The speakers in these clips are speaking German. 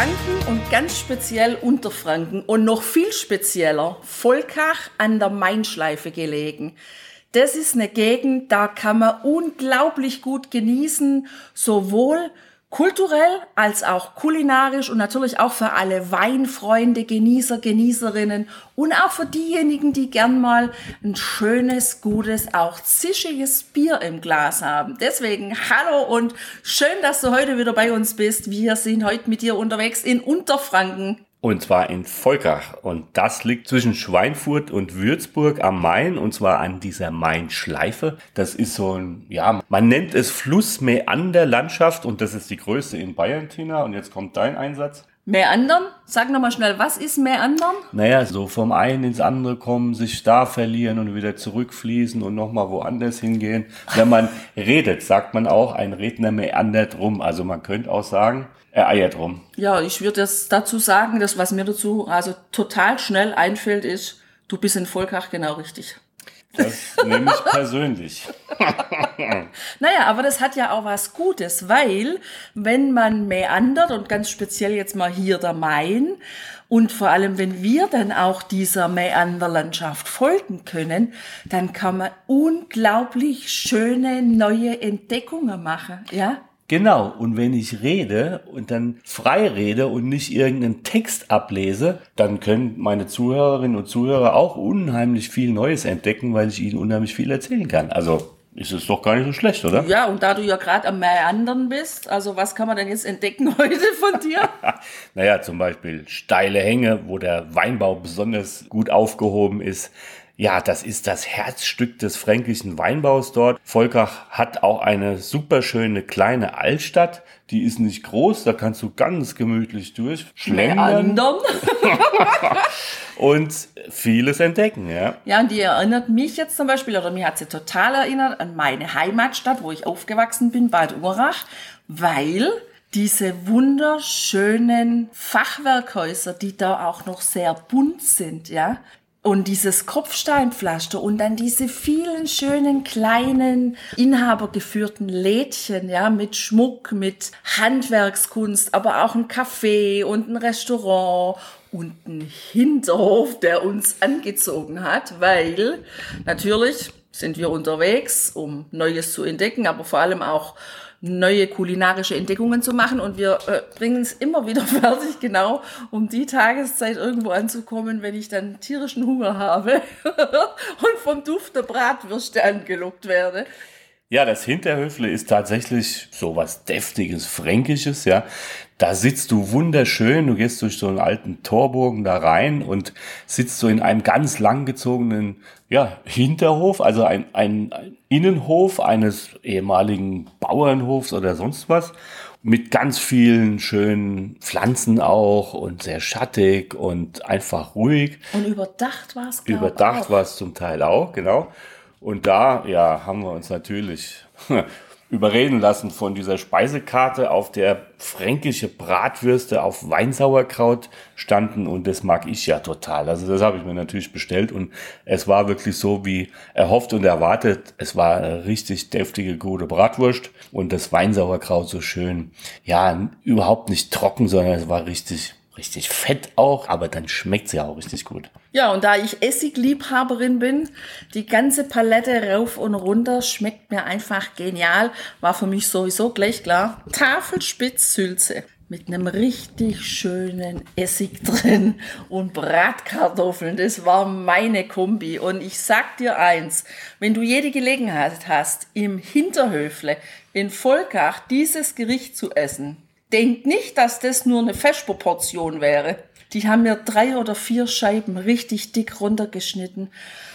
Franken und ganz speziell Unterfranken und noch viel spezieller Volkach an der Mainschleife gelegen. Das ist eine Gegend, da kann man unglaublich gut genießen, sowohl kulturell als auch kulinarisch und natürlich auch für alle Weinfreunde, Genießer, Genießerinnen und auch für diejenigen, die gern mal ein schönes, gutes, auch zischiges Bier im Glas haben. Deswegen hallo und schön, dass du heute wieder bei uns bist. Wir sind heute mit dir unterwegs in Unterfranken. Und zwar in Volkach. Und das liegt zwischen Schweinfurt und Würzburg am Main. Und zwar an dieser Main-Schleife. Das ist so ein, ja, man nennt es Flussmeander-Landschaft. Und das ist die größte in Bayern, Tina. Und jetzt kommt dein Einsatz. Meandern? Sag nochmal schnell, was ist Meandern? Naja, so vom einen ins andere kommen, sich da verlieren und wieder zurückfließen und nochmal woanders hingehen. Wenn man redet, sagt man auch, ein Redner meandert rum. Also man könnte auch sagen, er eiert rum. Ja, ich würde jetzt dazu sagen, dass was mir dazu also total schnell einfällt, ist, du bist in Volkach genau richtig. Das nehme ich persönlich. naja, aber das hat ja auch was Gutes, weil wenn man meandert und ganz speziell jetzt mal hier der Main und vor allem wenn wir dann auch dieser Meanderlandschaft folgen können, dann kann man unglaublich schöne neue Entdeckungen machen, ja? Genau, und wenn ich rede und dann frei rede und nicht irgendeinen Text ablese, dann können meine Zuhörerinnen und Zuhörer auch unheimlich viel Neues entdecken, weil ich ihnen unheimlich viel erzählen kann. Also ist es doch gar nicht so schlecht, oder? Ja, und da du ja gerade am Meandern bist, also was kann man denn jetzt entdecken heute von dir? naja, zum Beispiel steile Hänge, wo der Weinbau besonders gut aufgehoben ist. Ja, das ist das Herzstück des fränkischen Weinbaus dort. Volkach hat auch eine super schöne kleine Altstadt. Die ist nicht groß, da kannst du ganz gemütlich durchschlendern. und vieles entdecken, ja. Ja, und die erinnert mich jetzt zum Beispiel, oder mir hat sie total erinnert an meine Heimatstadt, wo ich aufgewachsen bin, Bad Urach, weil diese wunderschönen Fachwerkhäuser, die da auch noch sehr bunt sind, ja, und dieses Kopfsteinpflaster und dann diese vielen schönen kleinen inhabergeführten Lädchen, ja, mit Schmuck, mit Handwerkskunst, aber auch ein Café und ein Restaurant und ein Hinterhof, der uns angezogen hat, weil natürlich sind wir unterwegs, um Neues zu entdecken, aber vor allem auch neue kulinarische Entdeckungen zu machen. Und wir äh, bringen es immer wieder fertig, genau um die Tageszeit irgendwo anzukommen, wenn ich dann tierischen Hunger habe und vom Duft der Bratwürste angelockt werde. Ja, das Hinterhöfle ist tatsächlich so was Deftiges, Fränkisches, ja. Da sitzt du wunderschön, du gehst durch so einen alten Torbogen da rein und sitzt so in einem ganz langgezogenen ja, Hinterhof, also ein, ein, ein Innenhof eines ehemaligen Bauernhofs oder sonst was mit ganz vielen schönen Pflanzen auch und sehr schattig und einfach ruhig. Und überdacht war es, Überdacht war es zum Teil auch, genau. Und da, ja, haben wir uns natürlich überreden lassen von dieser Speisekarte, auf der fränkische Bratwürste auf Weinsauerkraut standen und das mag ich ja total. Also das habe ich mir natürlich bestellt und es war wirklich so wie erhofft und erwartet. Es war richtig deftige, gute Bratwurst und das Weinsauerkraut so schön, ja, überhaupt nicht trocken, sondern es war richtig richtig fett auch, aber dann schmeckt sie auch richtig gut. Ja, und da ich Essigliebhaberin bin, die ganze Palette rauf und runter schmeckt mir einfach genial, war für mich sowieso gleich klar. Tafelspitzsülze mit einem richtig schönen Essig drin und Bratkartoffeln. Das war meine Kombi. Und ich sag dir eins, wenn du jede Gelegenheit hast, im Hinterhöfle in Volkach dieses Gericht zu essen, denk nicht, dass das nur eine Vesperportion wäre. Die haben mir drei oder vier Scheiben richtig dick runtergeschnitten.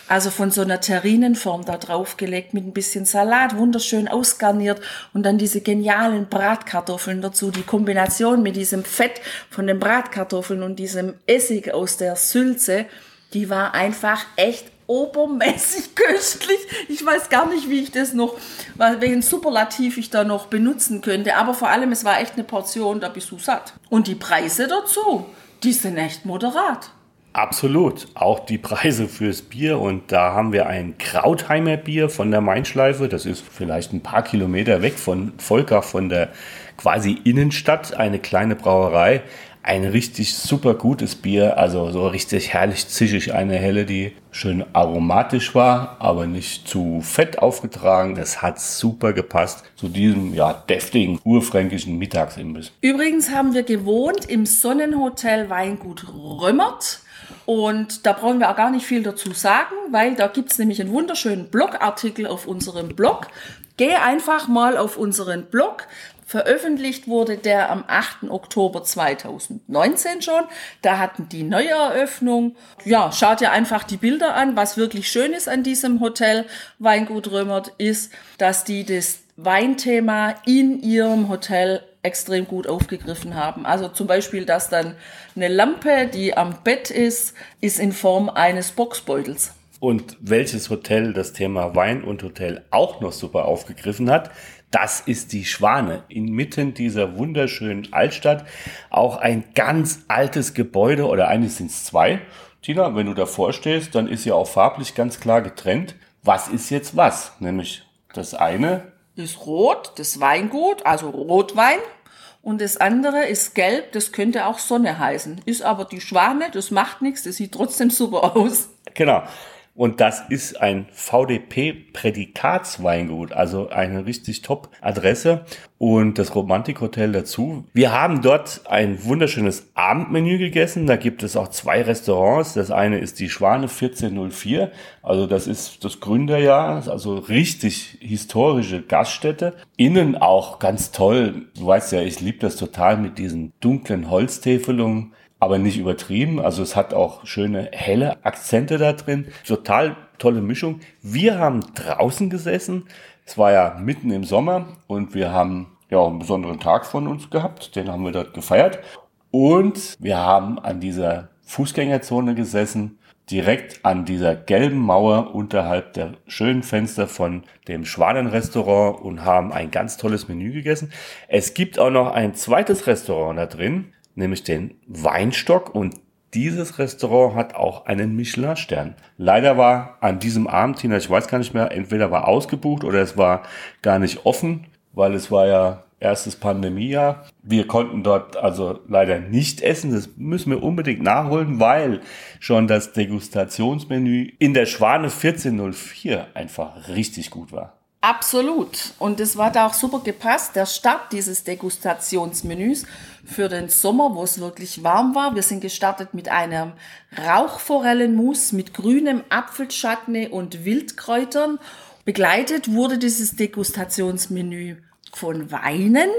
Also von so einer Terrinenform da draufgelegt mit ein bisschen Salat, wunderschön ausgarniert und dann diese genialen Bratkartoffeln dazu. Die Kombination mit diesem Fett von den Bratkartoffeln und diesem Essig aus der Sülze. die war einfach echt obermäßig köstlich. Ich weiß gar nicht, wie ich das noch, welchen Superlativ ich da noch benutzen könnte. Aber vor allem, es war echt eine Portion, da bist du satt. Und die Preise dazu, die sind echt moderat. Absolut. Auch die Preise fürs Bier. Und da haben wir ein Krautheimer Bier von der Mainschleife. Das ist vielleicht ein paar Kilometer weg von Volkach, von der quasi Innenstadt. Eine kleine Brauerei ein richtig super gutes Bier, also so richtig herrlich zischig, eine helle, die schön aromatisch war, aber nicht zu fett aufgetragen. Das hat super gepasst zu diesem ja deftigen urfränkischen Mittagsimbiss. Übrigens haben wir gewohnt im Sonnenhotel Weingut Römmert. Und da brauchen wir auch gar nicht viel dazu sagen, weil da gibt es nämlich einen wunderschönen Blogartikel auf unserem Blog. Geh einfach mal auf unseren Blog, Veröffentlicht wurde der am 8. Oktober 2019 schon. Da hatten die Neueröffnung. Ja, schaut ihr einfach die Bilder an. Was wirklich schön ist an diesem Hotel Weingut Römert ist, dass die das Weinthema in ihrem Hotel extrem gut aufgegriffen haben. Also zum Beispiel, dass dann eine Lampe, die am Bett ist, ist in Form eines Boxbeutels. Und welches Hotel das Thema Wein und Hotel auch noch super aufgegriffen hat, das ist die Schwane inmitten dieser wunderschönen Altstadt. Auch ein ganz altes Gebäude oder eigentlich sind es zwei. Tina, wenn du davor stehst, dann ist ja auch farblich ganz klar getrennt. Was ist jetzt was? Nämlich das eine ist rot, das Weingut, also Rotwein. Und das andere ist gelb, das könnte auch Sonne heißen. Ist aber die Schwane, das macht nichts, das sieht trotzdem super aus. Genau. Und das ist ein VDP-Prädikatsweingut, also eine richtig top Adresse und das Romantikhotel dazu. Wir haben dort ein wunderschönes Abendmenü gegessen. Da gibt es auch zwei Restaurants. Das eine ist die Schwane 1404. Also das ist das Gründerjahr, also richtig historische Gaststätte. Innen auch ganz toll. Du weißt ja, ich liebe das total mit diesen dunklen Holztäfelungen aber nicht übertrieben. Also es hat auch schöne helle Akzente da drin. Total tolle Mischung. Wir haben draußen gesessen. Es war ja mitten im Sommer und wir haben ja einen besonderen Tag von uns gehabt. Den haben wir dort gefeiert. Und wir haben an dieser Fußgängerzone gesessen, direkt an dieser gelben Mauer unterhalb der schönen Fenster von dem Schwanenrestaurant und haben ein ganz tolles Menü gegessen. Es gibt auch noch ein zweites Restaurant da drin nämlich den Weinstock und dieses Restaurant hat auch einen Michelin-Stern. Leider war an diesem Abend, Tina, ich weiß gar nicht mehr, entweder war ausgebucht oder es war gar nicht offen, weil es war ja erstes Pandemiejahr. Wir konnten dort also leider nicht essen. Das müssen wir unbedingt nachholen, weil schon das Degustationsmenü in der Schwane 1404 einfach richtig gut war. Absolut. Und es war da auch super gepasst, der Start dieses Degustationsmenüs für den Sommer, wo es wirklich warm war. Wir sind gestartet mit einem Rauchforellenmus mit grünem Apfelschatten und Wildkräutern. Begleitet wurde dieses Degustationsmenü von Weinen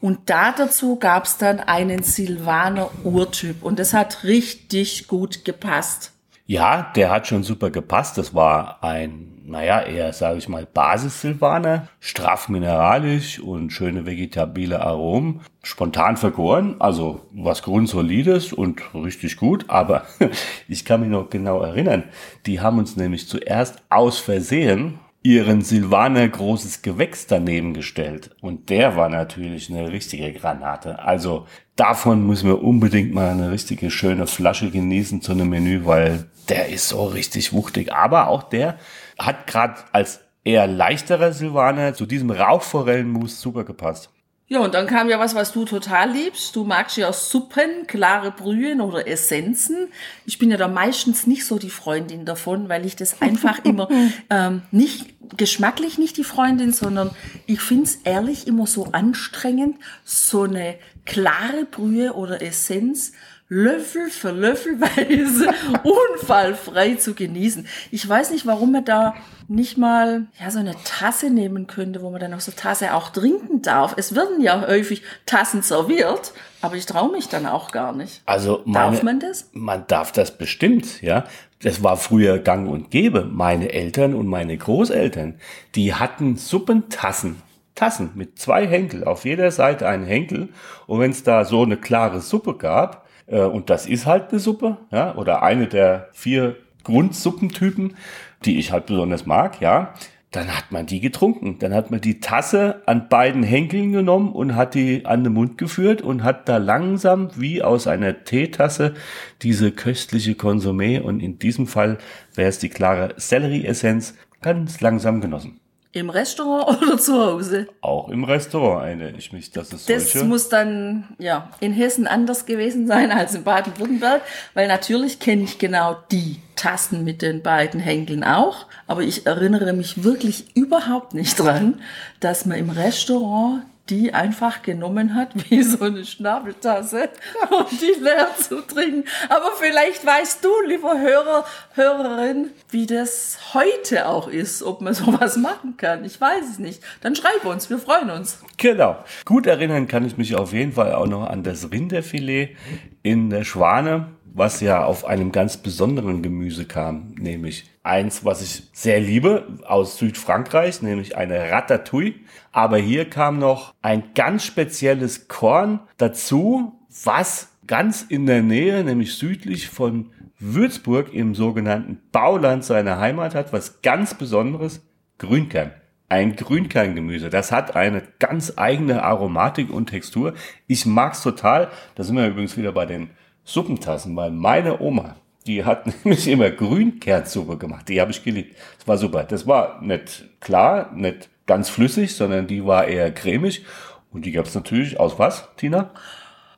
und da dazu gab es dann einen Silvaner Urtyp und das hat richtig gut gepasst. Ja, der hat schon super gepasst. Das war ein naja, eher, sage ich mal, Basis-Silvaner, straff mineralisch und schöne vegetabile Aromen, spontan vergoren, also was Grundsolides und richtig gut, aber ich kann mich noch genau erinnern, die haben uns nämlich zuerst aus Versehen ihren Silvaner großes Gewächs daneben gestellt. Und der war natürlich eine richtige Granate. Also davon müssen wir unbedingt mal eine richtige schöne Flasche genießen zu einem Menü, weil der ist so richtig wuchtig. Aber auch der hat gerade als eher leichterer Silvaner zu diesem Rauchforellenmus super gepasst. Ja, und dann kam ja was, was du total liebst. Du magst ja Suppen, klare Brühen oder Essenzen. Ich bin ja da meistens nicht so die Freundin davon, weil ich das einfach immer ähm, nicht geschmacklich nicht die Freundin, sondern ich find's ehrlich immer so anstrengend, so eine klare Brühe oder Essenz Löffel für Löffelweise unfallfrei zu genießen. Ich weiß nicht, warum man da nicht mal ja so eine Tasse nehmen könnte, wo man dann aus der Tasse auch trinken darf. Es werden ja häufig Tassen serviert, aber ich traue mich dann auch gar nicht. Also meine, darf man das? Man darf das bestimmt, ja. Das war früher Gang und Gäbe. Meine Eltern und meine Großeltern, die hatten Suppentassen. Tassen mit zwei Henkel, auf jeder Seite ein Henkel. Und wenn es da so eine klare Suppe gab, und das ist halt eine Suppe, ja, oder eine der vier Grundsuppentypen, die ich halt besonders mag, ja. Dann hat man die getrunken. Dann hat man die Tasse an beiden Henkeln genommen und hat die an den Mund geführt und hat da langsam wie aus einer Teetasse diese köstliche Konsumé und in diesem Fall wäre es die klare Sellerieessenz ganz langsam genossen. Im Restaurant oder zu Hause? Auch im Restaurant eine ich mich, das ist Das solche. muss dann ja in Hessen anders gewesen sein als in Baden-Württemberg, weil natürlich kenne ich genau die Tassen mit den beiden Henkeln auch, aber ich erinnere mich wirklich überhaupt nicht dran, dass man im Restaurant die einfach genommen hat, wie so eine Schnabeltasse, um die leer zu trinken. Aber vielleicht weißt du, lieber Hörer, Hörerin, wie das heute auch ist, ob man sowas machen kann. Ich weiß es nicht. Dann schreib uns, wir freuen uns. Genau. Gut erinnern kann ich mich auf jeden Fall auch noch an das Rinderfilet in der Schwane, was ja auf einem ganz besonderen Gemüse kam, nämlich eins, was ich sehr liebe, aus Südfrankreich, nämlich eine Ratatouille. Aber hier kam noch ein ganz spezielles Korn dazu, was ganz in der Nähe, nämlich südlich von Würzburg im sogenannten Bauland seine Heimat hat, was ganz Besonderes, Grünkern. Ein Grünkerngemüse. Das hat eine ganz eigene Aromatik und Textur. Ich mag's total. Da sind wir übrigens wieder bei den Suppentassen, weil meine Oma, die hat nämlich immer Grünkernsuppe gemacht. Die habe ich geliebt. Das war super. Das war nicht klar, nicht ganz flüssig, sondern die war eher cremig. Und die gab's natürlich aus was, Tina?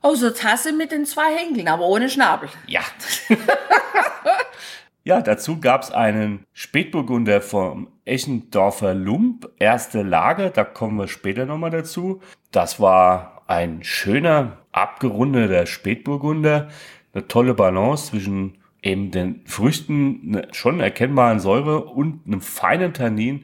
Aus der Tasse mit den zwei Henkeln, aber ohne Schnabel. Ja. ja, dazu gab's einen Spätburgunder vom Eschendorfer Lump, erste Lage, da kommen wir später nochmal dazu. Das war ein schöner, abgerundeter Spätburgunder, eine tolle Balance zwischen eben den Früchten, schon erkennbaren Säure und einem feinen Tannin.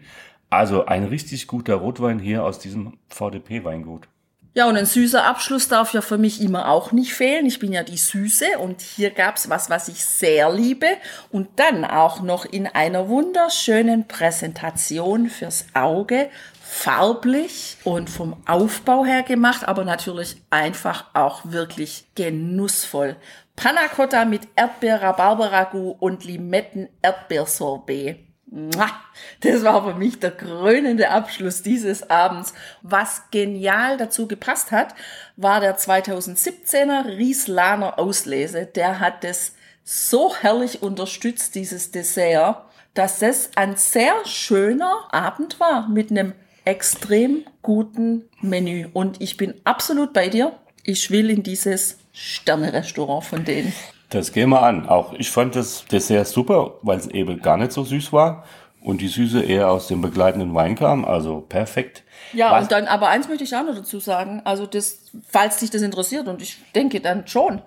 Also ein richtig guter Rotwein hier aus diesem VDP-Weingut. Ja, und ein süßer Abschluss darf ja für mich immer auch nicht fehlen. Ich bin ja die Süße und hier gab's was, was ich sehr liebe und dann auch noch in einer wunderschönen Präsentation fürs Auge, farblich und vom Aufbau her gemacht, aber natürlich einfach auch wirklich genussvoll. Panna Cotta mit Erdbeer-Rhabarber-Ragout und Limetten-Erdbeersorbet. Das war für mich der krönende Abschluss dieses Abends. Was genial dazu gepasst hat, war der 2017er Rieslaner Auslese. Der hat das so herrlich unterstützt, dieses Dessert, dass es ein sehr schöner Abend war mit einem extrem guten Menü. Und ich bin absolut bei dir. Ich will in dieses Sterne-Restaurant von denen. Das gehen wir an. Auch ich fand das Dessert super, weil es eben gar nicht so süß war und die Süße eher aus dem begleitenden Wein kam. Also perfekt. Ja, Was- und dann, aber eins möchte ich auch noch dazu sagen. Also das, falls dich das interessiert, und ich denke dann schon,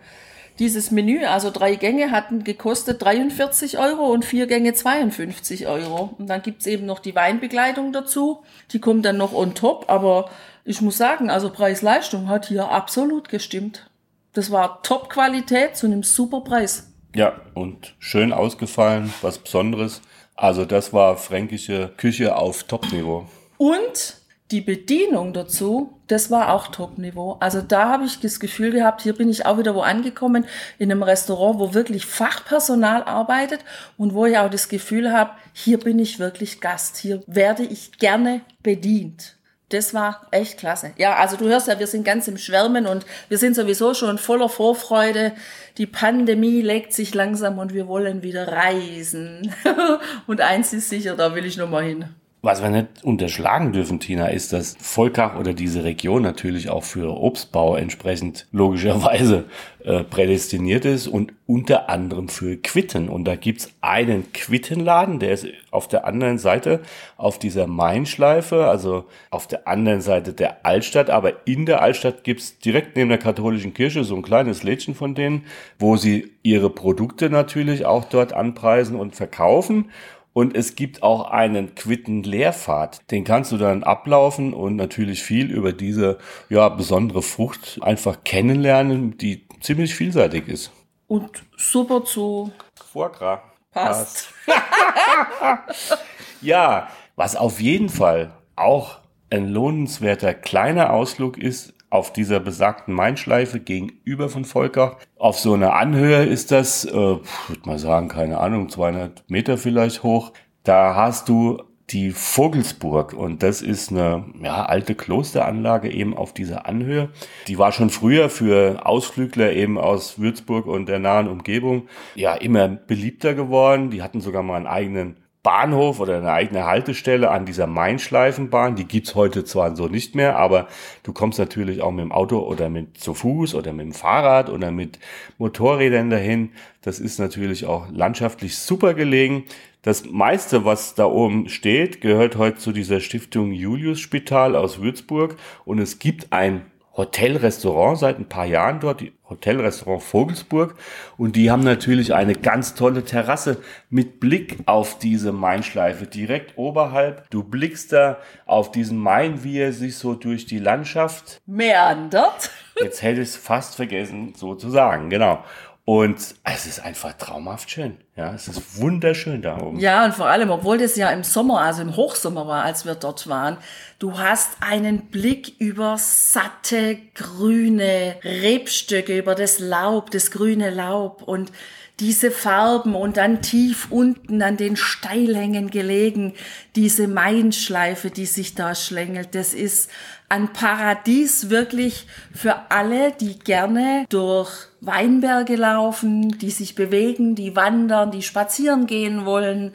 dieses Menü, also drei Gänge hatten gekostet 43 Euro und vier Gänge 52 Euro. Und dann gibt's eben noch die Weinbegleitung dazu. Die kommt dann noch on top. Aber ich muss sagen, also Preis-Leistung hat hier absolut gestimmt. Das war Top-Qualität zu einem super Preis. Ja, und schön ausgefallen, was Besonderes. Also das war fränkische Küche auf Top-Niveau. Und die Bedienung dazu, das war auch Top-Niveau. Also da habe ich das Gefühl gehabt, hier bin ich auch wieder wo angekommen, in einem Restaurant, wo wirklich Fachpersonal arbeitet und wo ich auch das Gefühl habe, hier bin ich wirklich Gast, hier werde ich gerne bedient. Das war echt klasse. Ja, also du hörst ja, wir sind ganz im Schwärmen und wir sind sowieso schon voller Vorfreude. Die Pandemie legt sich langsam und wir wollen wieder reisen. und eins ist sicher, da will ich noch mal hin. Was wir nicht unterschlagen dürfen, Tina, ist, dass Volkach oder diese Region natürlich auch für Obstbau entsprechend logischerweise äh, prädestiniert ist und unter anderem für Quitten. Und da gibt's einen Quittenladen, der ist auf der anderen Seite, auf dieser Mainschleife, also auf der anderen Seite der Altstadt. Aber in der Altstadt gibt's direkt neben der katholischen Kirche so ein kleines Lädchen von denen, wo sie ihre Produkte natürlich auch dort anpreisen und verkaufen. Und es gibt auch einen Quitten-Lehrpfad. Den kannst du dann ablaufen und natürlich viel über diese ja, besondere Frucht einfach kennenlernen, die ziemlich vielseitig ist. Und super zu Vorgra. passt. Ja, was auf jeden Fall auch ein lohnenswerter kleiner Ausflug ist, auf dieser besagten Mainschleife gegenüber von Volkach. Auf so einer Anhöhe ist das, äh, würde mal sagen, keine Ahnung, 200 Meter vielleicht hoch. Da hast du die Vogelsburg und das ist eine ja, alte Klosteranlage eben auf dieser Anhöhe. Die war schon früher für Ausflügler eben aus Würzburg und der nahen Umgebung ja immer beliebter geworden. Die hatten sogar mal einen eigenen Bahnhof oder eine eigene Haltestelle an dieser Mainschleifenbahn. Die gibt's heute zwar so nicht mehr, aber du kommst natürlich auch mit dem Auto oder mit zu Fuß oder mit dem Fahrrad oder mit Motorrädern dahin. Das ist natürlich auch landschaftlich super gelegen. Das meiste, was da oben steht, gehört heute zu dieser Stiftung Julius Spital aus Würzburg und es gibt ein Hotelrestaurant seit ein paar Jahren dort, die Hotelrestaurant Vogelsburg. Und die haben natürlich eine ganz tolle Terrasse mit Blick auf diese Mainschleife direkt oberhalb. Du blickst da auf diesen Main, wie er sich so durch die Landschaft meandert. Jetzt hätte ich es fast vergessen, so zu sagen, genau. Und es ist einfach traumhaft schön. Ja, es ist wunderschön da oben. Ja, und vor allem, obwohl das ja im Sommer, also im Hochsommer war, als wir dort waren, du hast einen Blick über satte, grüne Rebstöcke, über das Laub, das grüne Laub und diese Farben und dann tief unten an den Steilhängen gelegen, diese Mainschleife, die sich da schlängelt. Das ist ein Paradies wirklich für alle, die gerne durch Weinberge laufen, die sich bewegen, die wandern, die spazieren gehen wollen,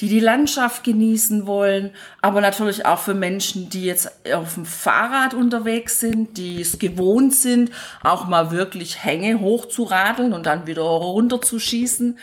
die die Landschaft genießen wollen, aber natürlich auch für Menschen, die jetzt auf dem Fahrrad unterwegs sind, die es gewohnt sind, auch mal wirklich Hänge hochzuradeln und dann wieder runter zu schießen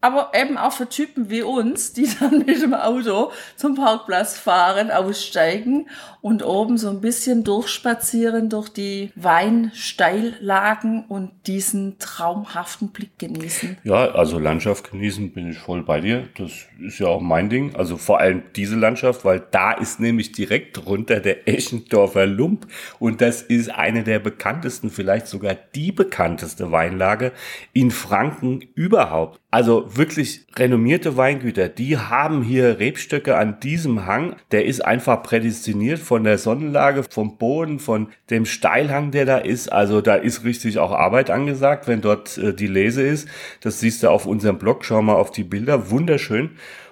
aber eben auch für Typen wie uns, die dann mit dem Auto zum Parkplatz fahren, aussteigen und oben so ein bisschen durchspazieren durch die Weinsteillagen und diesen traumhaften Blick genießen. Ja, also Landschaft genießen bin ich voll bei dir. Das ist ja auch mein Ding. Also vor allem diese Landschaft, weil da ist nämlich direkt runter der Eschendorfer Lump und das ist eine der bekanntesten, vielleicht sogar die bekannteste Weinlage in Franken überhaupt. Also wirklich renommierte Weingüter, die haben hier Rebstöcke an diesem Hang. Der ist einfach prädestiniert von der Sonnenlage, vom Boden, von dem Steilhang, der da ist. Also da ist richtig auch Arbeit angesagt, wenn dort äh, die Lese ist. Das siehst du auf unserem Blog. Schau mal auf die Bilder. Wunderschön.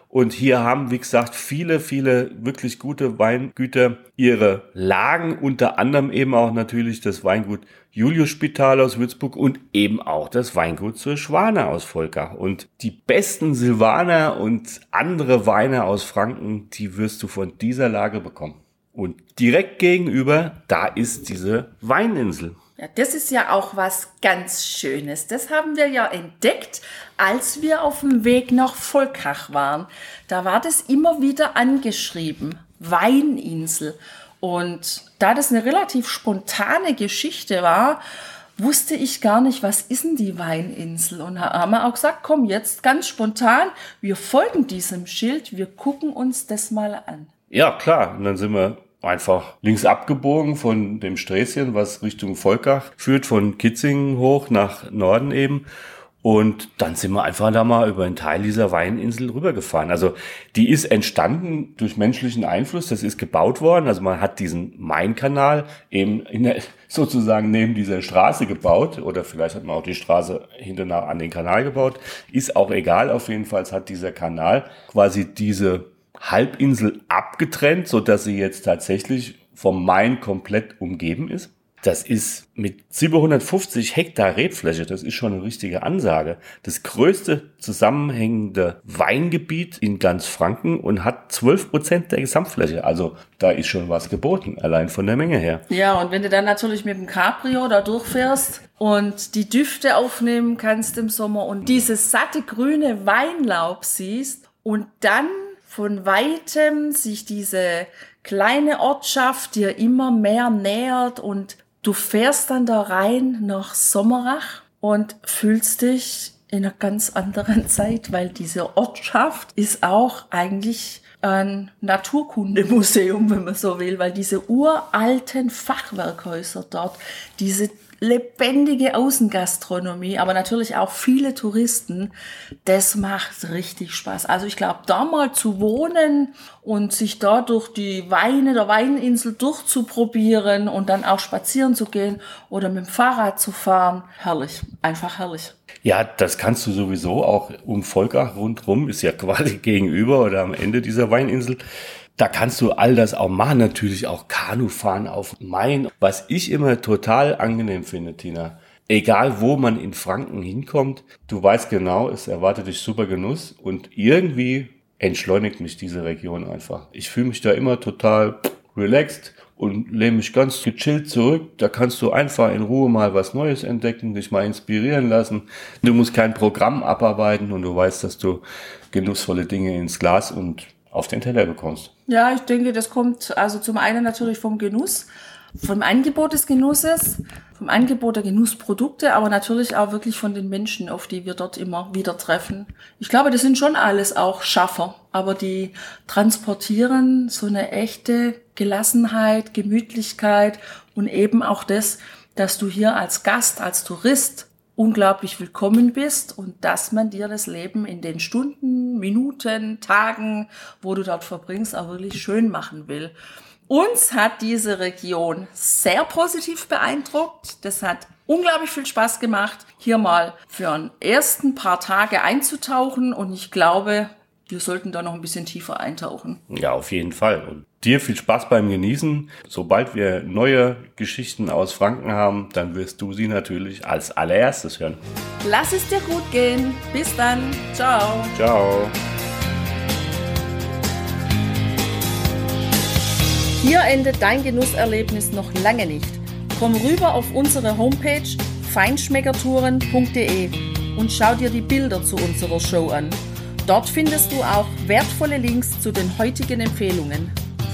Und hier haben, wie gesagt, viele, viele wirklich gute Weingüter ihre Lagen, unter anderem eben auch natürlich das Weingut Julius Spital aus Würzburg und eben auch das Weingut zur Schwane aus Volkach. Und die besten Silvaner und andere Weine aus Franken, die wirst du von dieser Lage bekommen. Und direkt gegenüber, da ist diese Weininsel. Ja, das ist ja auch was ganz Schönes. Das haben wir ja entdeckt, als wir auf dem Weg nach Volkach waren. Da war das immer wieder angeschrieben. Weininsel. Und da das eine relativ spontane Geschichte war, wusste ich gar nicht, was ist denn die Weininsel? Und haben wir auch gesagt, komm jetzt ganz spontan, wir folgen diesem Schild, wir gucken uns das mal an. Ja, klar. Und dann sind wir einfach links abgebogen von dem Sträßchen, was Richtung Volkach führt, von Kitzingen hoch nach Norden eben. Und dann sind wir einfach da mal über einen Teil dieser Weininsel rübergefahren. Also die ist entstanden durch menschlichen Einfluss. Das ist gebaut worden. Also man hat diesen Mainkanal eben der, sozusagen neben dieser Straße gebaut. Oder vielleicht hat man auch die Straße hinterher an den Kanal gebaut. Ist auch egal. Auf jeden Fall hat dieser Kanal quasi diese Halbinsel abgetrennt, so dass sie jetzt tatsächlich vom Main komplett umgeben ist. Das ist mit 750 Hektar Rebfläche, das ist schon eine richtige Ansage, das größte zusammenhängende Weingebiet in ganz Franken und hat 12 Prozent der Gesamtfläche. Also da ist schon was geboten, allein von der Menge her. Ja, und wenn du dann natürlich mit dem Cabrio da durchfährst und die Düfte aufnehmen kannst im Sommer und dieses satte grüne Weinlaub siehst und dann von weitem sich diese kleine Ortschaft dir immer mehr nähert und du fährst dann da rein nach Sommerach und fühlst dich in einer ganz anderen Zeit, weil diese Ortschaft ist auch eigentlich ein Naturkundemuseum, wenn man so will, weil diese uralten Fachwerkhäuser dort, diese lebendige Außengastronomie, aber natürlich auch viele Touristen. Das macht richtig Spaß. Also ich glaube, da mal zu wohnen und sich da durch die Weine der Weininsel durchzuprobieren und dann auch spazieren zu gehen oder mit dem Fahrrad zu fahren, herrlich, einfach herrlich. Ja, das kannst du sowieso auch um Volkach rundrum, ist ja quasi gegenüber oder am Ende dieser Weininsel. Da kannst du all das auch machen, natürlich auch Kanu fahren auf Main. Was ich immer total angenehm finde, Tina, egal wo man in Franken hinkommt, du weißt genau, es erwartet dich super Genuss und irgendwie entschleunigt mich diese Region einfach. Ich fühle mich da immer total relaxed und lehne mich ganz gechillt zurück. Da kannst du einfach in Ruhe mal was Neues entdecken, dich mal inspirieren lassen. Du musst kein Programm abarbeiten und du weißt, dass du genussvolle Dinge ins Glas und auf den Teller bekommst. Ja, ich denke, das kommt also zum einen natürlich vom Genuss, vom Angebot des Genusses, vom Angebot der Genussprodukte, aber natürlich auch wirklich von den Menschen, auf die wir dort immer wieder treffen. Ich glaube, das sind schon alles auch Schaffer, aber die transportieren so eine echte Gelassenheit, Gemütlichkeit und eben auch das, dass du hier als Gast, als Tourist unglaublich willkommen bist und dass man dir das Leben in den Stunden, Minuten, Tagen, wo du dort verbringst, auch wirklich schön machen will. Uns hat diese Region sehr positiv beeindruckt. Das hat unglaublich viel Spaß gemacht, hier mal für einen ersten paar Tage einzutauchen und ich glaube, wir sollten da noch ein bisschen tiefer eintauchen. Ja, auf jeden Fall. Und dir viel Spaß beim Genießen. Sobald wir neue Geschichten aus Franken haben, dann wirst du sie natürlich als allererstes hören. Lass es dir gut gehen. Bis dann. Ciao. Ciao. Hier endet dein Genusserlebnis noch lange nicht. Komm rüber auf unsere Homepage feinschmeckertouren.de und schau dir die Bilder zu unserer Show an. Dort findest du auch wertvolle Links zu den heutigen Empfehlungen.